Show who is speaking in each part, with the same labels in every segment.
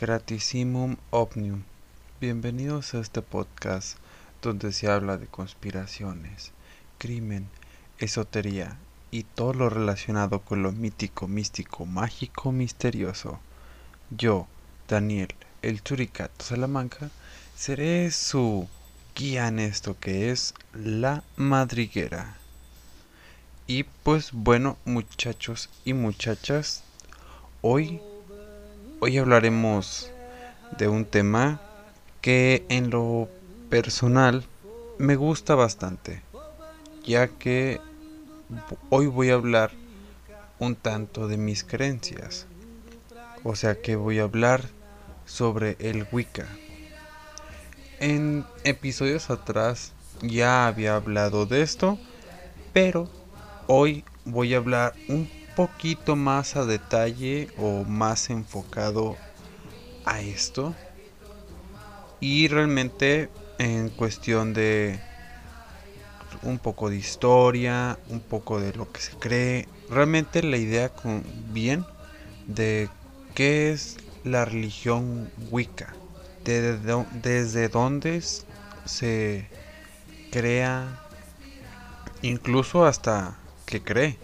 Speaker 1: Gratissimum Omnium. Bienvenidos a este podcast donde se habla de conspiraciones, crimen, esotería y todo lo relacionado con lo mítico, místico, mágico, misterioso. Yo, Daniel, el Churicato Salamanca, seré su guía en esto que es la madriguera. Y pues bueno, muchachos y muchachas, hoy Hoy hablaremos de un tema que en lo personal me gusta bastante, ya que hoy voy a hablar un tanto de mis creencias. O sea que voy a hablar sobre el Wicca. En episodios atrás ya había hablado de esto, pero hoy voy a hablar un poquito más a detalle o más enfocado a esto. Y realmente en cuestión de un poco de historia, un poco de lo que se cree, realmente la idea con bien de qué es la religión Wicca, desde, desde dónde se crea, incluso hasta que cree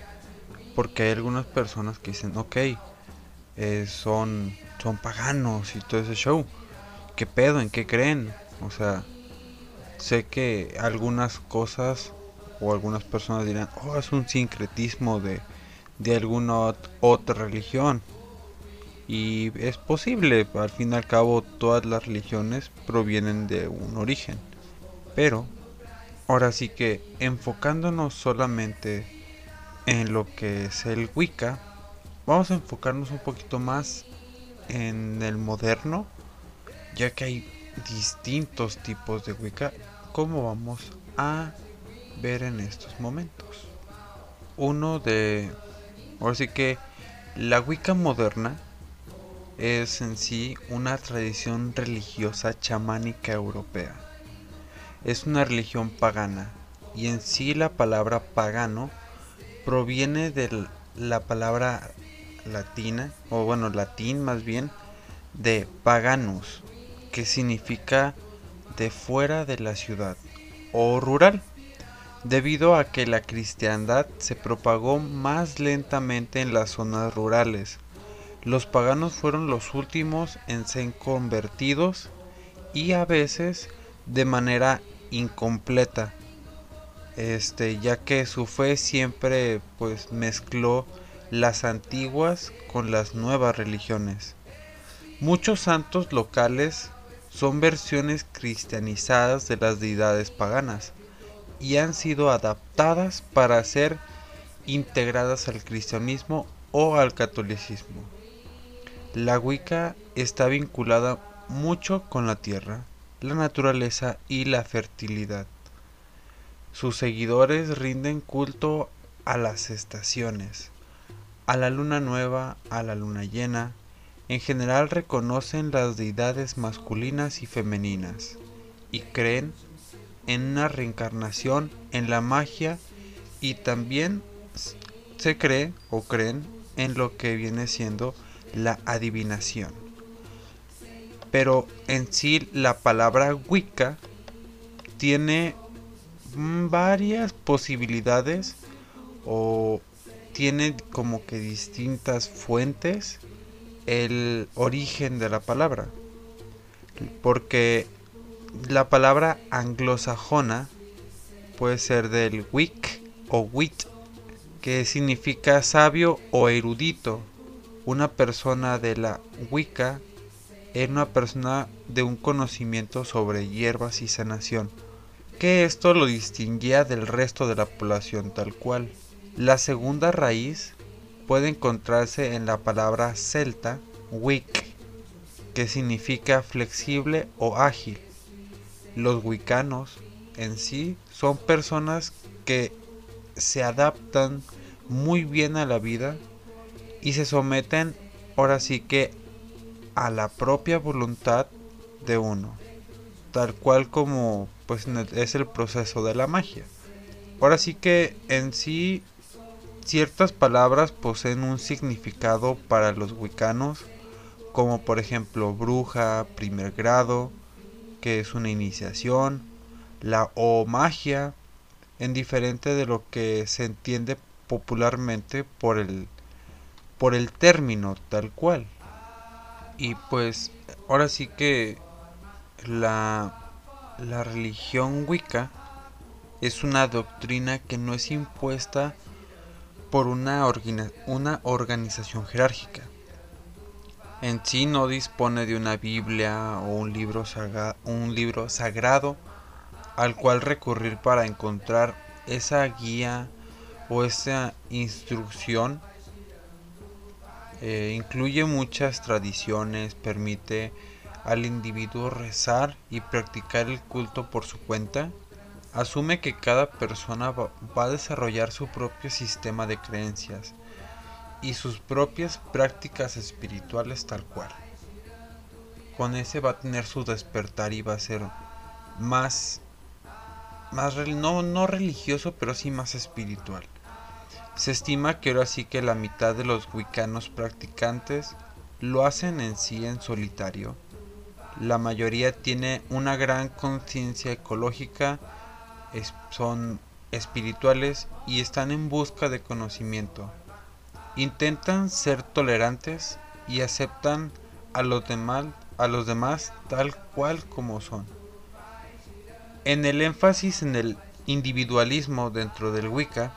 Speaker 1: porque hay algunas personas que dicen, ok, eh, son, son paganos y todo ese show. ¿Qué pedo? ¿En qué creen? O sea, sé que algunas cosas o algunas personas dirán, oh, es un sincretismo de, de alguna otra religión. Y es posible, al fin y al cabo todas las religiones provienen de un origen. Pero, ahora sí que enfocándonos solamente en lo que es el Wicca, vamos a enfocarnos un poquito más en el moderno, ya que hay distintos tipos de Wicca, como vamos a ver en estos momentos. Uno de, ahora sí que la Wicca moderna es en sí una tradición religiosa chamánica europea. Es una religión pagana y en sí la palabra pagano proviene de la palabra latina, o bueno, latín más bien, de paganus, que significa de fuera de la ciudad o rural, debido a que la cristiandad se propagó más lentamente en las zonas rurales. Los paganos fueron los últimos en ser convertidos y a veces de manera incompleta este, ya que su fe siempre pues mezcló las antiguas con las nuevas religiones. Muchos santos locales son versiones cristianizadas de las deidades paganas y han sido adaptadas para ser integradas al cristianismo o al catolicismo. La Wicca está vinculada mucho con la tierra, la naturaleza y la fertilidad. Sus seguidores rinden culto a las estaciones, a la luna nueva, a la luna llena. En general reconocen las deidades masculinas y femeninas y creen en una reencarnación, en la magia y también se cree o creen en lo que viene siendo la adivinación. Pero en sí la palabra Wicca tiene varias posibilidades o tiene como que distintas fuentes el origen de la palabra. Porque la palabra anglosajona puede ser del wick o wit, que significa sabio o erudito. Una persona de la Wicca es una persona de un conocimiento sobre hierbas y sanación que esto lo distinguía del resto de la población tal cual. La segunda raíz puede encontrarse en la palabra celta wick, que significa flexible o ágil. Los wicanos en sí son personas que se adaptan muy bien a la vida y se someten ahora sí que a la propia voluntad de uno, tal cual como pues es el proceso de la magia. Ahora sí que en sí ciertas palabras poseen un significado para los wicanos como por ejemplo bruja, primer grado, que es una iniciación, la o magia, en diferente de lo que se entiende popularmente por el por el término tal cual. Y pues ahora sí que la la religión Wicca es una doctrina que no es impuesta por una, una organización jerárquica. En sí no dispone de una Biblia o un libro, un libro sagrado al cual recurrir para encontrar esa guía o esa instrucción. Eh, incluye muchas tradiciones, permite al individuo rezar y practicar el culto por su cuenta asume que cada persona va, a desarrollar su propio sistema de creencias y sus propias prácticas espirituales tal cual. Con ese va a tener su despertar y va a ser más, más no, no religioso, pero sí más espiritual. Se estima que ahora sí que la mitad de los wiccanos practicantes lo hacen en sí en solitario. La mayoría tiene una gran conciencia ecológica son espirituales y están en busca de conocimiento. Intentan ser tolerantes y aceptan a los demás, a los demás tal cual como son. En el énfasis en el individualismo dentro del Wicca,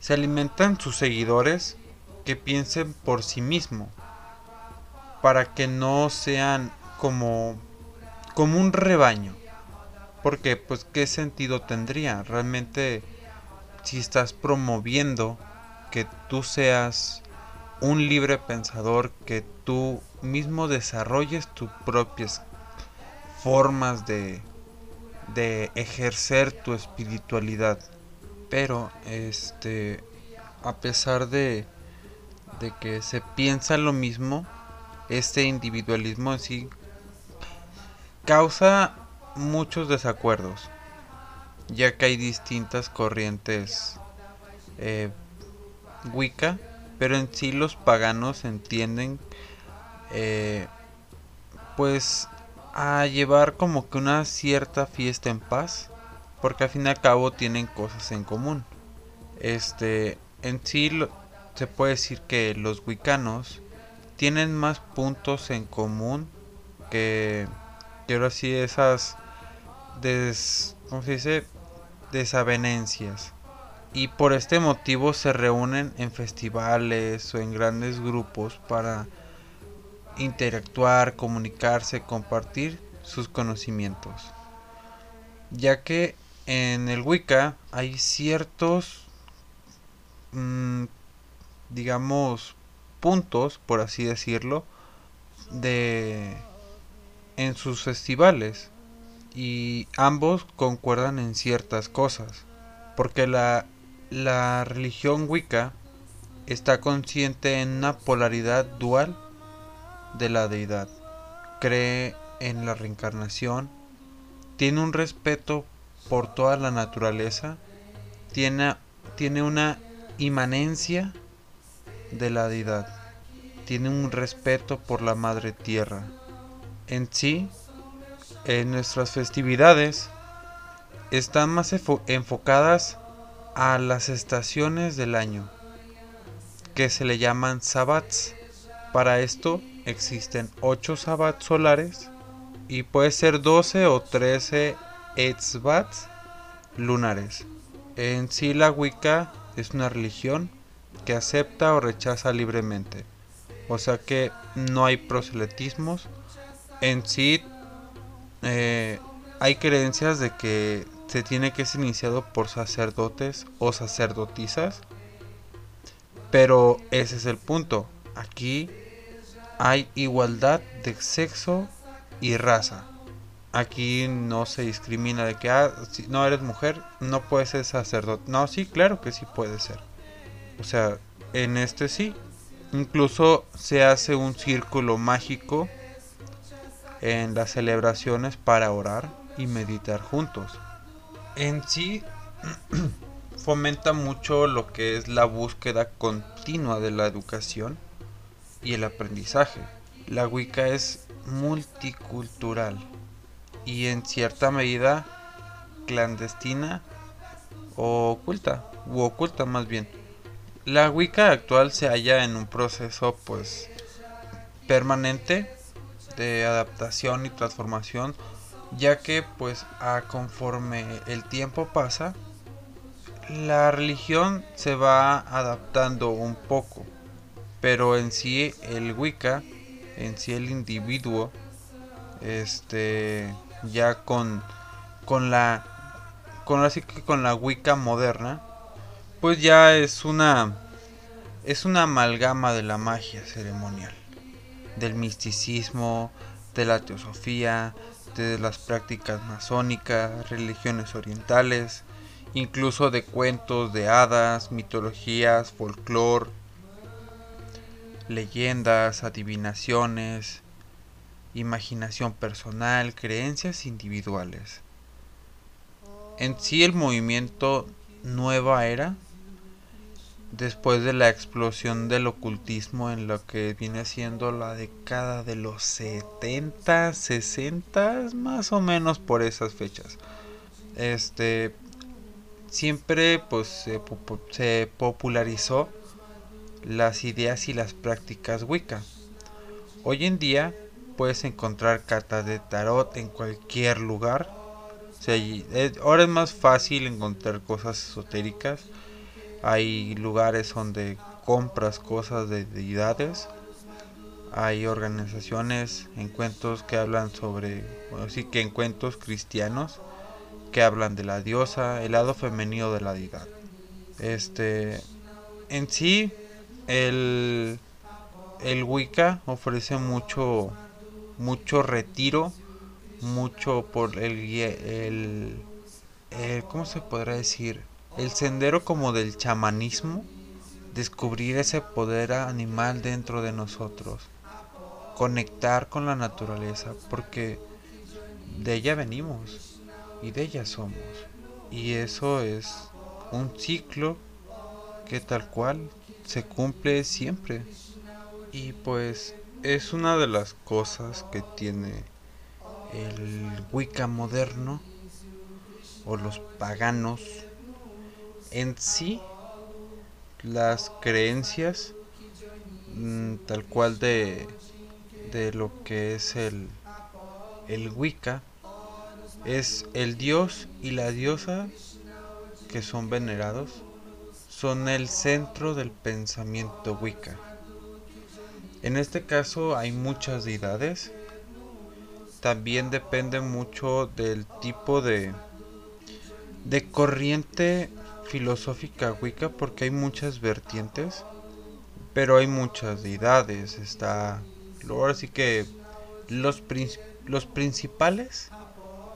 Speaker 1: se alimentan sus seguidores que piensen por sí mismos, para que no sean como, como un rebaño porque, pues, ¿qué sentido tendría? Realmente, si estás promoviendo que tú seas un libre pensador, que tú mismo desarrolles tus propias formas de, de ejercer tu espiritualidad. Pero, este, a pesar de, de que se piensa lo mismo, este individualismo en sí causa muchos desacuerdos, ya que hay distintas corrientes eh, Wicca, pero en sí los paganos entienden eh, pues a llevar como que una cierta fiesta en paz, porque al fin y al cabo tienen cosas en común. Este, en sí se puede decir que los wicanos tienen más puntos en común que, que ahora sí esas des, ¿cómo se dice? desavenencias. Y por este motivo se reúnen en festivales o en grandes grupos para interactuar, comunicarse, compartir sus conocimientos. Ya que en el Wicca hay ciertos, mm, digamos, puntos, por así decirlo, de en sus festivales y ambos concuerdan en ciertas cosas, porque la, la religión Wicca está consciente en una polaridad dual de la deidad, cree en la reencarnación, tiene un respeto por toda la naturaleza, tiene, tiene una inmanencia de la deidad, tiene un respeto por la madre tierra. En sí, en nuestras festividades están más enfocadas a las estaciones del año, que se le llaman sabbats. Para esto existen 8 sabbats solares y puede ser 12 o 13 etzbats lunares. En sí la Wicca es una religión que acepta o rechaza libremente. O sea que no hay proselitismos. En sí eh, hay creencias de que se tiene que ser iniciado por sacerdotes o sacerdotisas, pero ese es el punto. Aquí hay igualdad de sexo y raza. Aquí no se discrimina de que ah, si no eres mujer, no puedes ser sacerdote. No, sí, claro que sí puede ser. O sea, en este sí. Incluso se hace un círculo mágico en las celebraciones para orar y meditar juntos. En sí fomenta mucho lo que es la búsqueda continua de la educación y el aprendizaje. la Wicca es multicultural y en cierta medida clandestina o oculta, u oculta más bien. La Wicca actual se halla en un proceso pues permanente de adaptación y transformación, ya que pues a conforme el tiempo pasa, la religión se va adaptando un poco, pero en sí el Wicca, en sí el individuo, este ya con con la con así que con la Wicca moderna, pues ya es una es una amalgama de la magia ceremonial, del misticismo, de la teosofía, de las prácticas masónicas, religiones orientales, incluso de cuentos de hadas, mitologías, folclore, leyendas, adivinaciones, imaginación personal, creencias individuales. En sí el movimiento Nueva Era, después de la explosión del ocultismo en lo que viene siendo la década de los 70, 60, más o menos por esas fechas. Este siempre pues se, popularizó las ideas y las prácticas Wicca. Hoy en día puedes encontrar cartas de tarot en cualquier lugar. ahora es más fácil encontrar cosas esotéricas. Hay lugares donde compras cosas de deidades. Hay organizaciones, encuentros que hablan sobre, bueno, sí que encuentros cristianos que hablan de la diosa, el lado femenino de la deidad. Este, en sí, el, el Wicca ofrece mucho mucho retiro, mucho por el, el, el ¿cómo se podrá decir? El sendero como del chamanismo, descubrir ese poder animal dentro de nosotros, conectar con la naturaleza, porque de ella venimos y de ella somos. Y eso es un ciclo que tal cual se cumple siempre. Y pues es una de las cosas que tiene el Wicca moderno o los paganos en sí las creencias mm, tal cual de, de lo que es el, el Wicca es el dios y la diosa que son venerados son el centro del pensamiento Wicca en este caso hay muchas deidades. También depende mucho del tipo de, de corriente filosófica Wicca porque hay muchas vertientes. Pero hay muchas deidades. Está. Ahora sí que los, los principales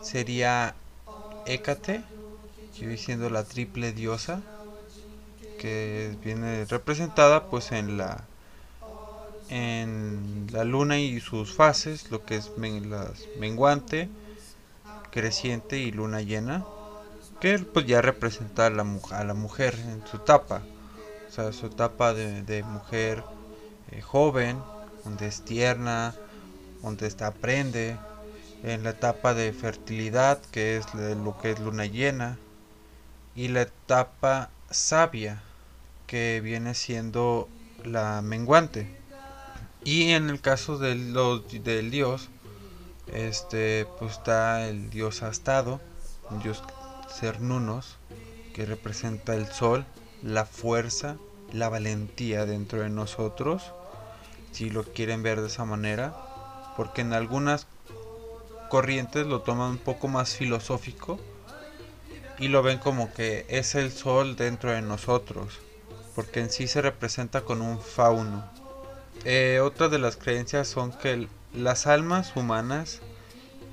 Speaker 1: sería Hécate, que siendo la triple diosa, que viene representada pues en la en la luna y sus fases, lo que es las menguante, creciente y luna llena, que pues ya representa a la, a la mujer en su etapa, o sea, su etapa de, mujer eh, joven, donde es tierna, donde está aprende, en la etapa de fertilidad, que es lo que es luna llena, y la etapa sabia, que viene siendo la menguante. Y en el caso del, del dios, este, pues está el dios astado, el dios Cernunos, que representa el sol, la fuerza, la valentía dentro de nosotros, si lo quieren ver de esa manera, porque en algunas corrientes lo toman un poco más filosófico y lo ven como que es el sol dentro de nosotros, porque en sí se representa con un fauno. Eh, otra de las creencias son que las almas humanas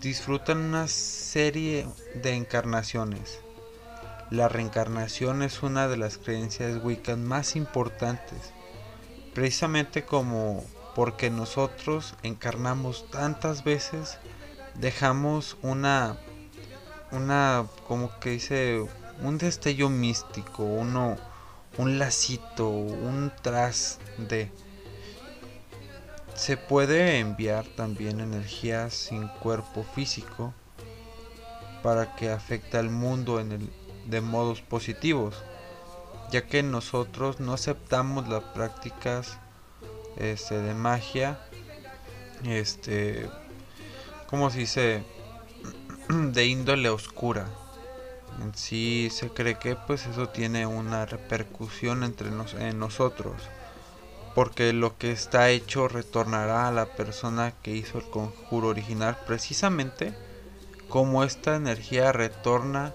Speaker 1: disfrutan una serie de encarnaciones. La reencarnación es una de las creencias wiccan más importantes, precisamente como porque nosotros encarnamos tantas veces, dejamos una, una, como que dice, un destello místico, uno, un lacito, un tras de se puede enviar también energía sin cuerpo físico para que afecte al mundo en el, de modos positivos, ya que nosotros no aceptamos las prácticas este, de magia, este, como se dice, de índole oscura. En sí se cree que pues eso tiene una repercusión entre en nosotros porque lo que está hecho retornará a la persona que hizo el conjuro original precisamente como esta energía retorna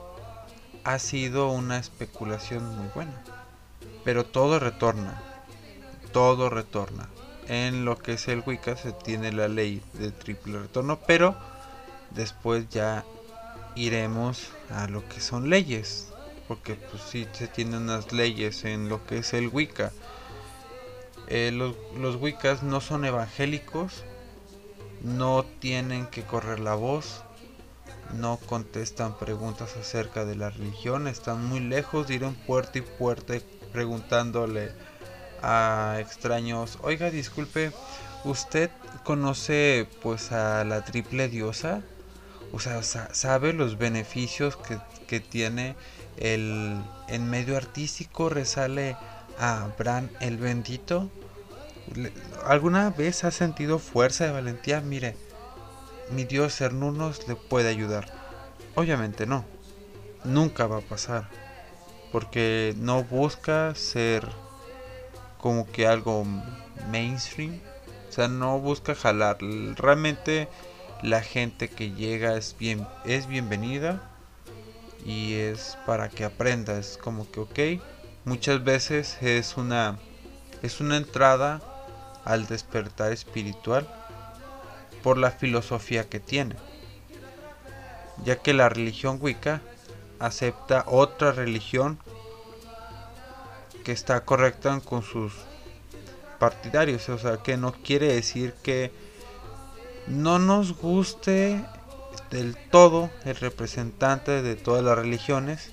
Speaker 1: ha sido una especulación muy buena. Pero todo retorna todo retorna en lo que es el Wicca se tiene la ley de triple retorno pero después ya iremos a lo que son leyes porque pues sí se tienen unas leyes en lo que es el Wicca eh, los, los Wiccas no son evangélicos, no tienen que correr la voz, no contestan preguntas acerca de la religión, están muy lejos de ir puerta y puerta preguntándole a extraños, oiga, disculpe, ¿usted conoce pues a la triple diosa? O sea, ¿sabe los beneficios que, que tiene el en medio artístico? ¿Resale a Bran el bendito? ¿Alguna vez ha sentido fuerza de valentía? Mire, mi Dios Cernunos le puede ayudar. Obviamente no. Nunca va a pasar. Porque no busca ser como que algo mainstream. O sea, no busca jalar. Realmente la gente que llega es bien es bienvenida y es para que aprenda. Es como que ok. Muchas veces es una es una entrada al despertar espiritual por la filosofía que tiene, ya que la religión Wicca acepta otra religión que está correcta con sus partidarios, o sea, que no quiere decir que no nos guste del todo el representante de todas las religiones,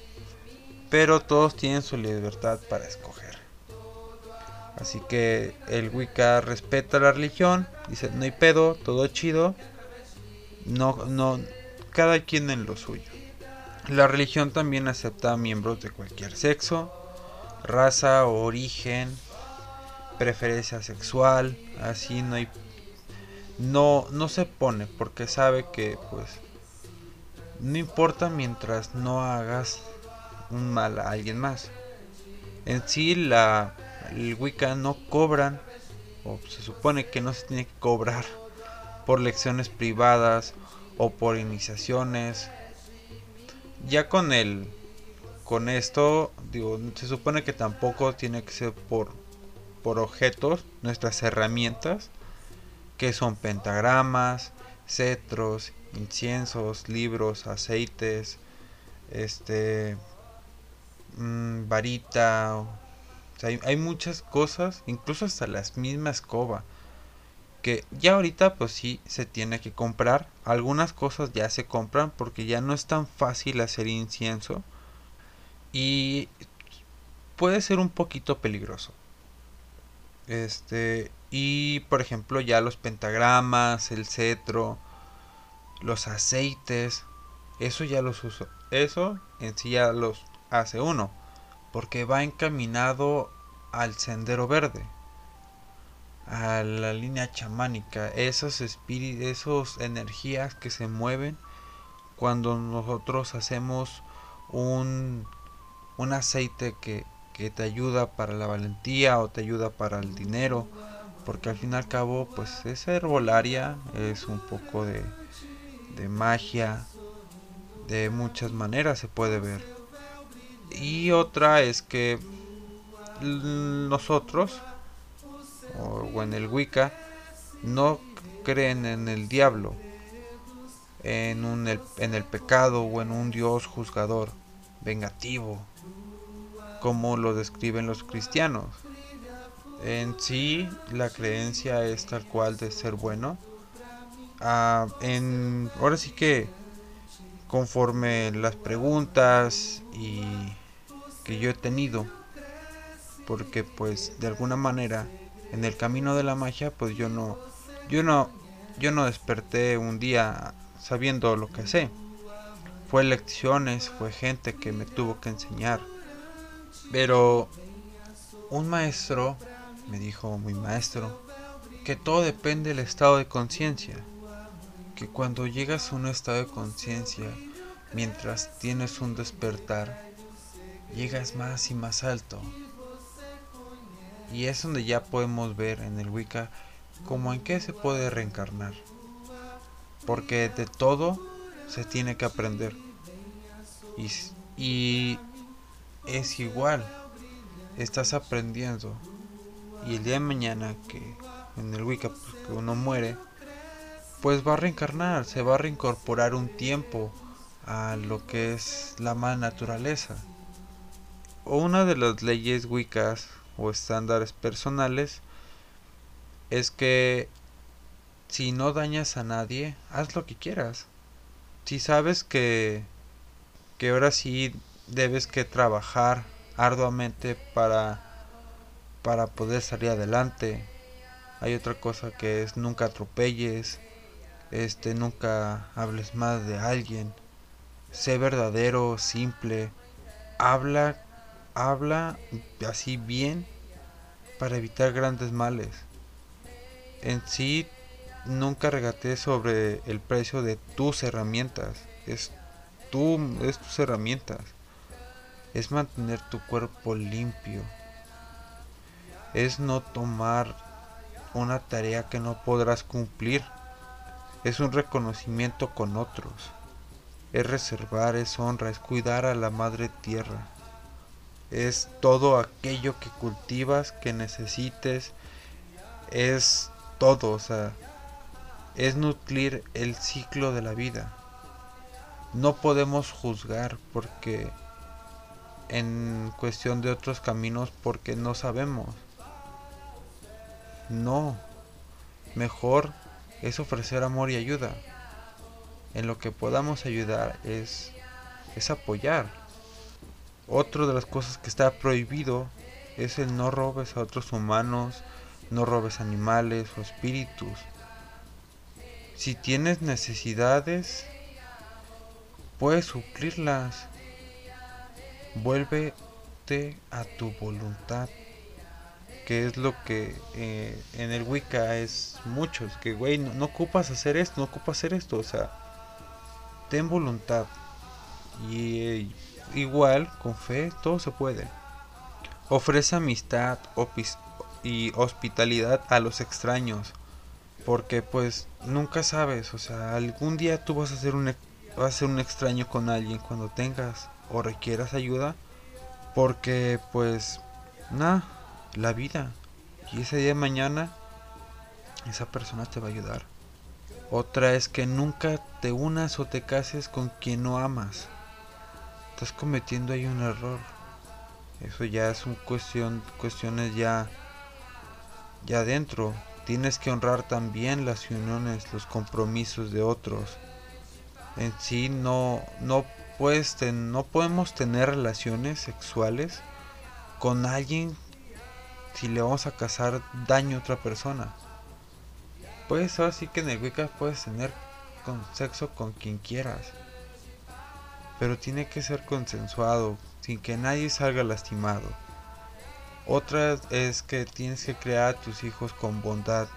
Speaker 1: pero todos tienen su libertad para escoger. Así que el Wicca respeta la religión, dice no hay pedo, todo chido, no, no, cada quien en lo suyo. La religión también acepta miembros de cualquier sexo, raza origen, preferencia sexual, así no hay, no, no se pone porque sabe que pues no importa mientras no hagas un mal a alguien más. En sí la el Wicca no cobran, o se supone que no se tiene que cobrar por lecciones privadas o por iniciaciones. Ya con el con esto, digo, se supone que tampoco tiene que ser por por objetos, nuestras herramientas, que son pentagramas, cetros, inciensos, libros, aceites, este hay, muchas cosas, incluso hasta las mismas escoba, que ya ahorita pues sí se tiene que comprar. Algunas cosas ya se compran porque ya no es tan fácil hacer incienso y puede ser un poquito peligroso. Este, y por ejemplo, ya los pentagramas, el cetro, los aceites, eso ya los uso. Eso en sí ya los hace uno porque va encaminado al sendero verde, a la línea chamánica, esos esos energías que se mueven cuando nosotros hacemos un, un aceite que, que te ayuda para la valentía o te ayuda para el dinero, porque al fin y al cabo, pues esa herbolaria es un poco de, de magia, de muchas maneras se puede ver. Y otra es que nosotros, o en el Wicca, no creen en el diablo, en, un, en el pecado o en un Dios juzgador, vengativo, como lo describen los cristianos. En sí, la creencia es tal cual de ser bueno. Ah, en, ahora sí que conforme las preguntas y que yo he tenido porque pues de alguna manera en el camino de la magia pues yo no Yo no, yo no desperté un día sabiendo lo que sé. Fue lecciones, fue gente que me tuvo que enseñar. Pero un maestro me dijo, mi maestro, que todo depende del estado de conciencia. Que cuando llegas a un estado de conciencia, mientras tienes un despertar, llegas más y más alto. Y es donde ya podemos ver en el Wicca como en qué se puede reencarnar. Porque de todo se tiene que aprender. Y, es igual. Estás aprendiendo. Y el día de mañana que en el Wicca pues, uno muere, pues va a reencarnar, se va a reincorporar un tiempo a lo que es la más naturaleza. Una de las leyes Wiccas o estándares personales es que si no dañas a nadie, haz lo que quieras. Si sabes que que ahora sí debes que trabajar arduamente para para poder salir adelante. Hay otra cosa que es nunca atropelles, este nunca hables más de alguien. Sé verdadero, simple. Habla habla así bien para evitar grandes males. En sí, nunca regatees sobre el precio de tus herramientas. Es, es tus herramientas. Es mantener tu cuerpo limpio. Es no tomar una tarea que no podrás cumplir. Es un reconocimiento con otros. Es reservar, es honra, es cuidar a la madre tierra es todo aquello que cultivas, que necesites, es todo, o sea, es nutrir el ciclo de la vida. No podemos juzgar porque en cuestión de otros caminos porque no sabemos. No, mejor es ofrecer amor y ayuda. En lo que podamos ayudar es es apoyar otra de las cosas que está prohibido es el no robes a otros humanos, no robes animales o espíritus. Si tienes necesidades, puedes suplirlas. Vuélvete a tu voluntad. Que es lo que eh, en el Wicca es mucho. que, güey, no, no ocupas hacer esto, no ocupas hacer esto. O sea, ten voluntad. Y igual, con fe, todo se puede. Ofrece amistad y hospitalidad a los extraños. Porque pues nunca sabes, o sea, algún día tú vas a ser un, vas a ser un extraño con alguien cuando tengas o requieras ayuda. Porque pues, nada, la vida. Y ese día de mañana, esa persona te va a ayudar. Otra es que nunca te unas o te cases con quien no amas estás cometiendo ahí un error. Eso ya es un cuestión, cuestiones ya, ya adentro. Tienes que honrar también las uniones, los compromisos de otros. En sí no, no puedes, no podemos tener relaciones sexuales con alguien si le vamos a causar daño a otra persona. Puedes así que en el Wicca puedes tener con sexo con quien quieras pero tiene que ser consensuado, sin que nadie salga lastimado. Otra es que tienes que crear a tus hijos con bondad,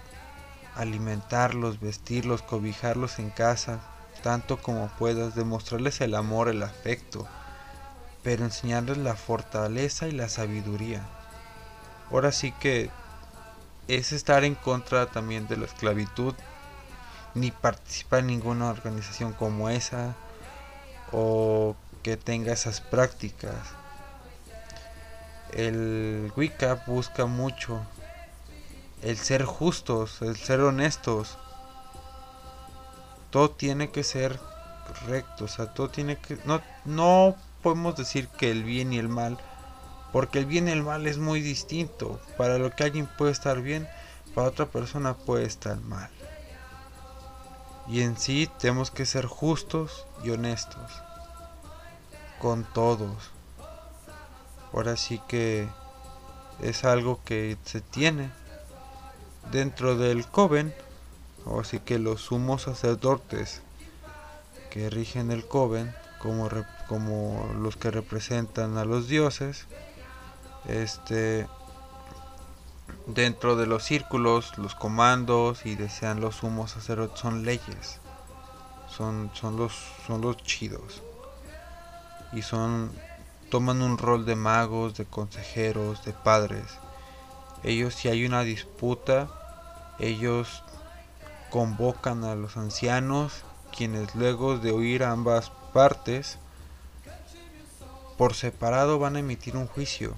Speaker 1: alimentarlos, vestirlos, cobijarlos en casa, tanto como puedas, demostrarles el amor, el afecto, pero enseñarles la fortaleza y la sabiduría. Ahora sí que es estar en contra también de la esclavitud, ni participar en ninguna organización como esa, o que tenga esas prácticas. El Wicca busca mucho el ser justos, el ser honestos. Todo tiene que ser recto, o sea, todo tiene que no no podemos decir que el bien y el mal, porque el bien y el mal es muy distinto. Para lo que alguien puede estar bien, para otra persona puede estar mal. Y en sí tenemos que ser justos y honestos con todos. Ahora sí que es algo que se tiene dentro del Coven. o así que los sumos sacerdotes que rigen el coven como, como los que representan a los dioses este dentro de los círculos los comandos y desean los sumos sacerdotes son leyes son, son los son los chidos y son toman un rol de magos de consejeros de padres ellos si hay una disputa ellos convocan a los ancianos, quienes luego de oír a ambas partes, por separado van a emitir un juicio.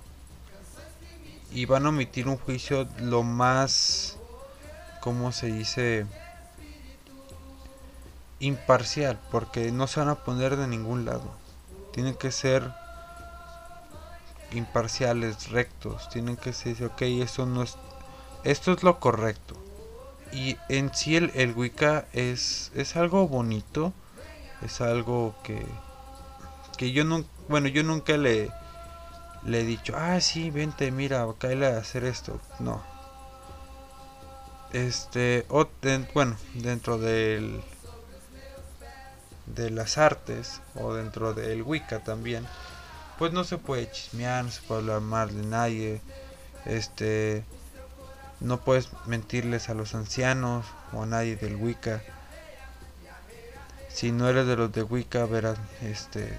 Speaker 1: Y van a emitir un juicio lo más, ¿cómo se dice? Imparcial, porque no se van a poner de ningún lado. Tienen que ser imparciales, rectos. Tienen que ser, ok, esto no es, esto es lo correcto y en sí el, el Wicca es, es algo bonito, es algo que, que yo no, bueno, yo nunca le, le he dicho, ah, sí, vente, mira, cae a hacer esto. No. Este, o, bueno, dentro del, de las artes, o dentro del Wicca también, pues no se puede chismear, no se puede hablar mal de nadie. Este, no puedes mentirles a los ancianos o a nadie del Wicca. Si no eres de los de Wicca, verás, este,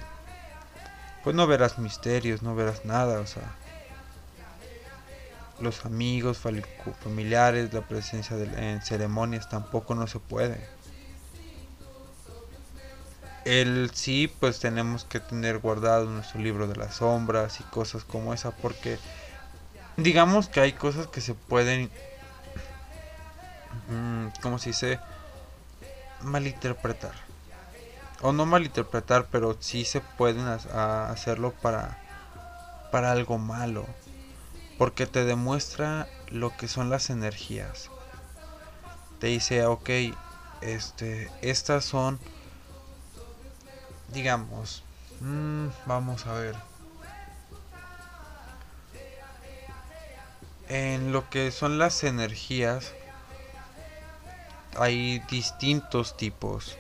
Speaker 1: pues no verás misterios, no verás nada, o sea, los amigos, familiares, la presencia de, en ceremonias tampoco no se puede. El sí, pues tenemos que tener guardado nuestro libro de las sombras y cosas como esa, porque digamos que hay cosas que se pueden, mm, ¿cómo se dice? Malinterpretar. O no malinterpretar, pero sí se pueden hacerlo para, para algo malo. Porque te demuestra lo que son las energías. Te dice, ok, este, estas son, digamos, mm, vamos a ver en lo que son las energías hay distintos tipos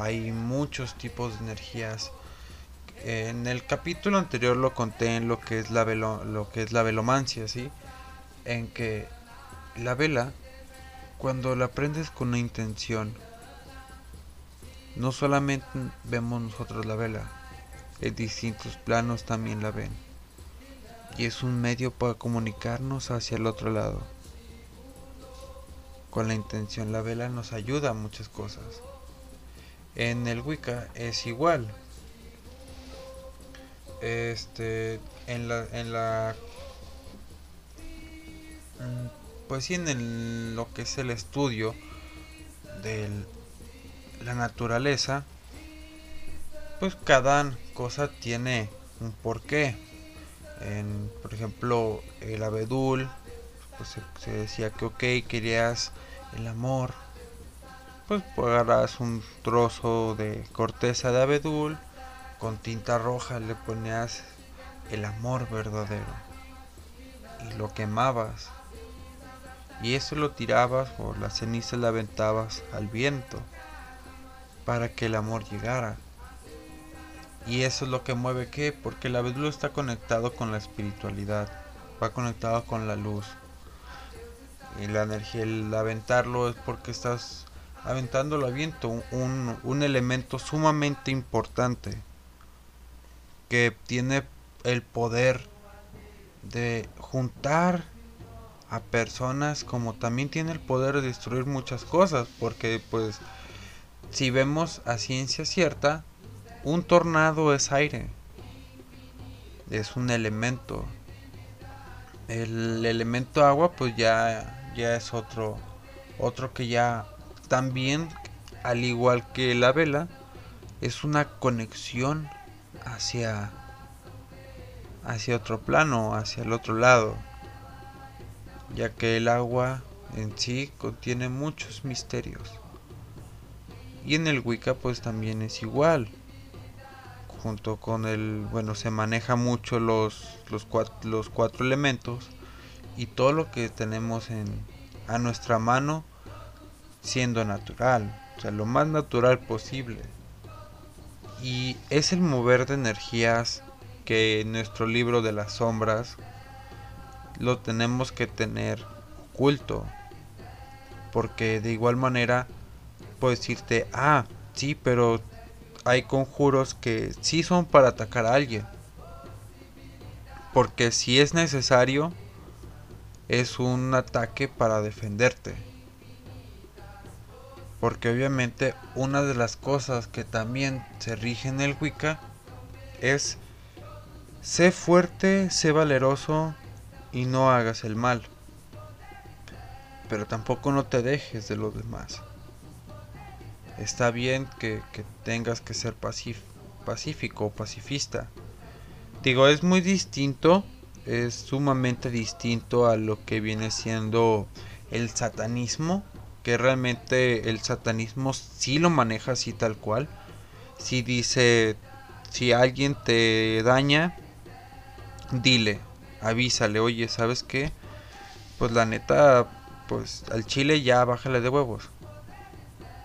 Speaker 1: hay muchos tipos de energías en el capítulo anterior lo conté en lo que es la lo que es la velomancia sí en que la vela cuando la prendes con una intención no solamente vemos nosotros la vela en distintos planos también la ven y es un medio para comunicarnos hacia el otro lado. Con la intención la vela nos ayuda a muchas cosas. En el Wicca es igual. Este en la en la mm, pues sí en lo que es el estudio de la naturaleza pues cada cosa tiene un porqué en, por ejemplo, el abedul, pues se, decía que ok, querías el amor, pues, pues agarras un trozo de corteza de abedul, con tinta roja le ponías el amor verdadero y lo quemabas. Y eso lo tirabas o la ceniza la aventabas al viento para que el amor llegara. Y eso es lo que mueve qué, porque el abedul está conectado con la espiritualidad, va conectado con la luz. Y la energía, el aventarlo es porque estás aventándolo a viento, un, un elemento sumamente importante que tiene el poder de juntar a personas como también tiene el poder de destruir muchas cosas porque pues si vemos a ciencia cierta un tornado es aire. Es un elemento. El elemento agua pues ya, ya es otro. Otro que ya también, al igual que la vela, es una conexión hacia hacia otro plano, hacia el otro lado, ya que el agua en sí contiene muchos misterios. Y en el Wicca pues también es igual junto con el, bueno, se maneja mucho los, los, cuatro, los cuatro elementos y todo lo que tenemos en, a nuestra mano siendo natural, o sea, lo más natural posible. Y es el mover de energías que en nuestro libro de las sombras lo tenemos que tener oculto. Porque de igual manera puedo decirte, ah, sí, pero hay conjuros que sí son para atacar a alguien. Porque si es necesario, es un ataque para defenderte. Porque obviamente una de las cosas que también se rige en el Wicca es sé fuerte, sé valeroso y no hagas el mal. Pero tampoco no te dejes de los demás. Está bien que, tengas que ser pacífico o pacifista. Digo, es muy distinto, es sumamente distinto a lo que viene siendo el satanismo que realmente el satanismo sí lo maneja así tal cual. Si dice, si alguien te daña, dile, avísale, oye, ¿sabes qué? Pues la neta, pues al chile ya bájale de huevos.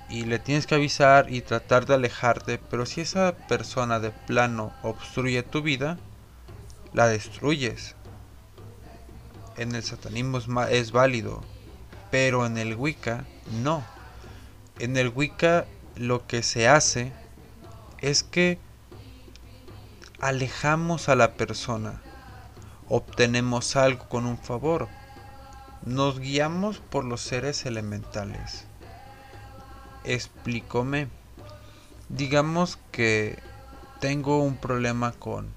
Speaker 1: Y le tienes que avisar y tratar de alejarte, pero si esa persona de plano obstruye tu vida, la destruyes. En el satanismo es, es válido, pero en el Wicca no. En el Wicca lo que se hace es que alejamos a la persona, obtenemos algo con un favor, nos guiamos por los seres elementales. Explícome. Digamos que tengo un problema con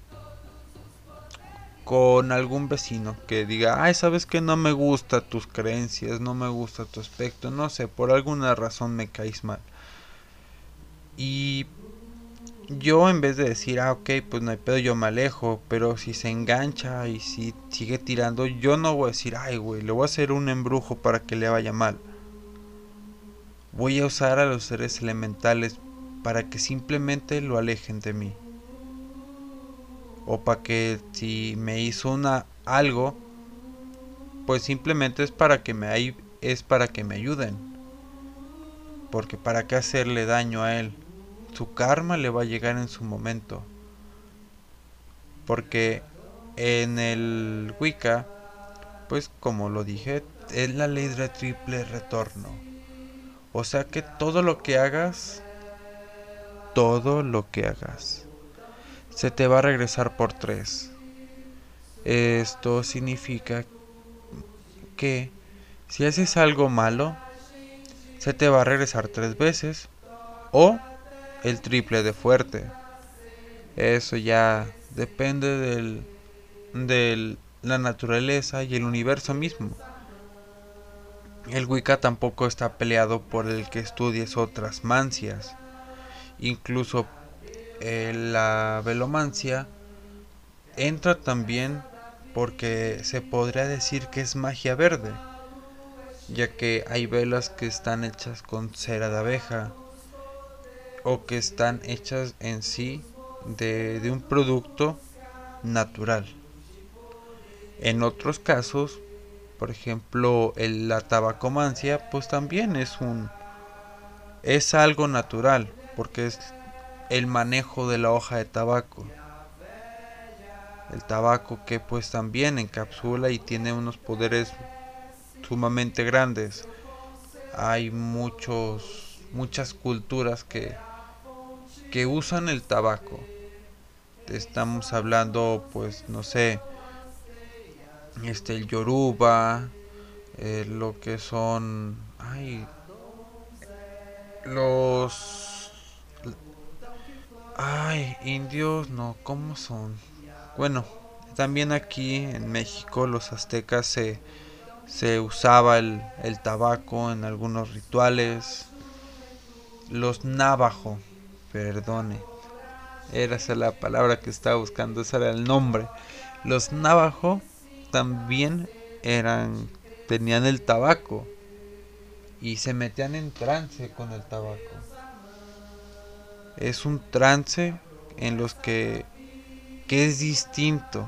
Speaker 1: con algún vecino que diga, ay, sabes que no me gusta tus creencias, no me gusta tu aspecto, no sé, por alguna razón me caes mal. Y yo en vez de decir, ah, ok, pues no hay pedo, yo me alejo, pero si se engancha y si sigue tirando, yo no voy a decir, ay, güey, le voy a hacer un embrujo para que le vaya mal. Voy a usar a los seres elementales para que simplemente lo alejen de mí o para que si me hizo una algo pues simplemente es para que me es para que me ayuden. Porque para qué hacerle daño a él. Su karma le va a llegar en su momento. Porque en el Wicca pues como lo dije es la ley de triple retorno. O sea que todo lo que hagas todo lo que hagas se te va a regresar por 3. Esto significa que si haces algo malo, se te va a regresar tres veces o el triple de fuerte. Eso ya depende del, de la naturaleza y el universo mismo. El Wicca tampoco está peleado por el que estudies otras mancias. Incluso eh, la velomancia entra también porque se podría decir que es magia verde, ya que hay velas que están hechas con cera de abeja o que están hechas en sí de, un producto natural. En otros casos, por ejemplo, la tabacomancia, pues también es un es algo natural, porque es el manejo de la hoja de tabaco. El tabaco que pues también encapsula y tiene unos poderes sumamente grandes. Hay muchos muchas culturas que que usan el tabaco. Estamos hablando pues no sé este el yoruba, eh, lo que son ay los Ay, indios, no, ¿cómo son? Bueno, también aquí en México los aztecas se, se usaba el, el tabaco en algunos rituales. Los navajo, perdone, era esa la palabra que estaba buscando, ese era el nombre. Los navajo también eran, tenían el tabaco y se metían en trance con el tabaco es un trance en los que, que es distinto.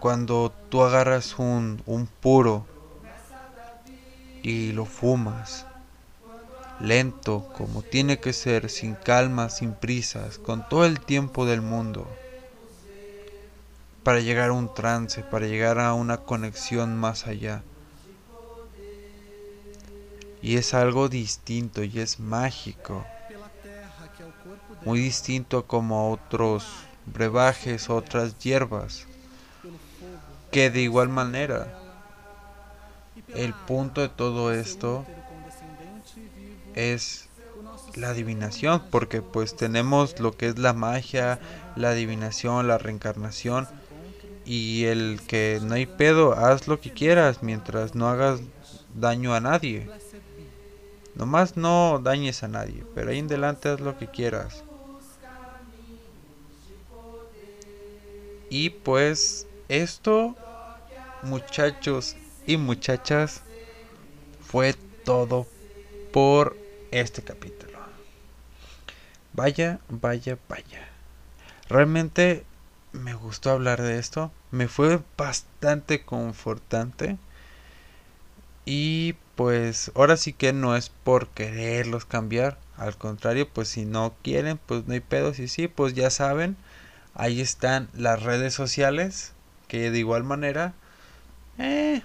Speaker 1: Cuando tú agarras un, un puro y lo fumas. Lento, como tiene que ser, sin calma, sin prisas, con todo el tiempo del mundo. Para llegar a un trance, para llegar a una conexión más allá. Y es algo distinto y es mágico. Muy distinto como otros brebajes, otras hierbas. Que de igual manera, el punto de todo esto es la adivinación, porque pues tenemos lo que es la magia, la adivinación, la reencarnación y el que no hay pedo, haz lo que quieras mientras no hagas daño a nadie. Nomás no dañes a nadie, pero ahí en adelante haz lo que quieras. Y pues esto, muchachos y muchachas, fue todo por este capítulo. Vaya, vaya, vaya. Realmente me gustó hablar de esto. Me fue bastante confortante. Y pues ahora sí que no es por quererlos cambiar. Al contrario, pues si no quieren, pues no hay pedos. Y sí, pues ya saben. Ahí están las redes sociales. Que de igual manera. Eh,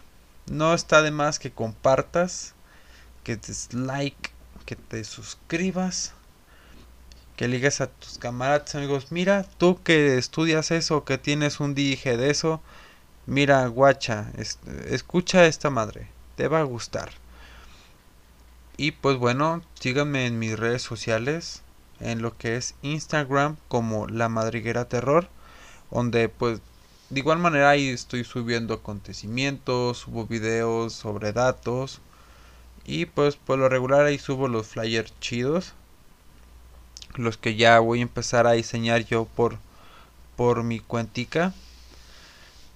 Speaker 1: no está de más que compartas. Que te like. Que te suscribas. Que ligas a tus camaradas, amigos. Mira, tú que estudias eso, que tienes un dije de eso. Mira, guacha, escucha esta madre te va a gustar. Y pues bueno, síganme en mis redes sociales, en lo que es Instagram como La Madriguera Terror, donde pues de igual manera ahí estoy subiendo acontecimientos, subo videos sobre datos y pues por lo regular ahí subo los flyers chidos, los que ya voy a empezar a diseñar yo por por mi cuentica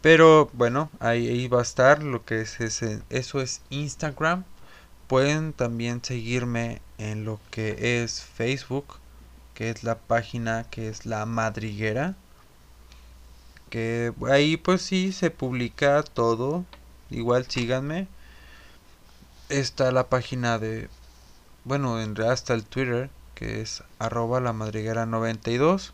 Speaker 1: pero bueno, ahí, va a estar lo que es ese, eso es Instagram. Pueden también seguirme en lo que es Facebook, que es la página que es la madriguera. Que ahí pues sí se publica todo. Igual síganme. Está la página de, bueno, en realidad está el Twitter, que es arroba la madriguera 92.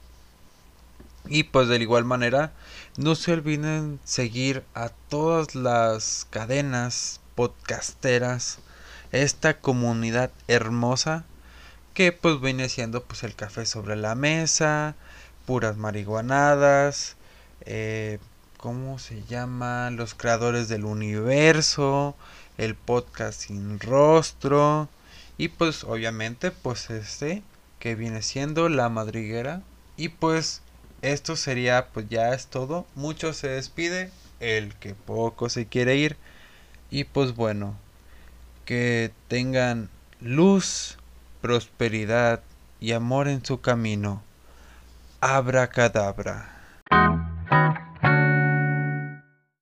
Speaker 1: Y pues de igual manera, no se olviden seguir a todas las cadenas podcasteras, esta comunidad hermosa que pues viene siendo pues el café sobre la mesa, puras marihuanadas, eh, ¿cómo se llama? Los creadores del universo, el podcast sin rostro y pues obviamente pues este que viene siendo la madriguera y pues esto sería pues ya es todo. Mucho se despide, el que poco se quiere ir. Y pues bueno, que tengan luz, prosperidad y amor en su camino. Abracadabra.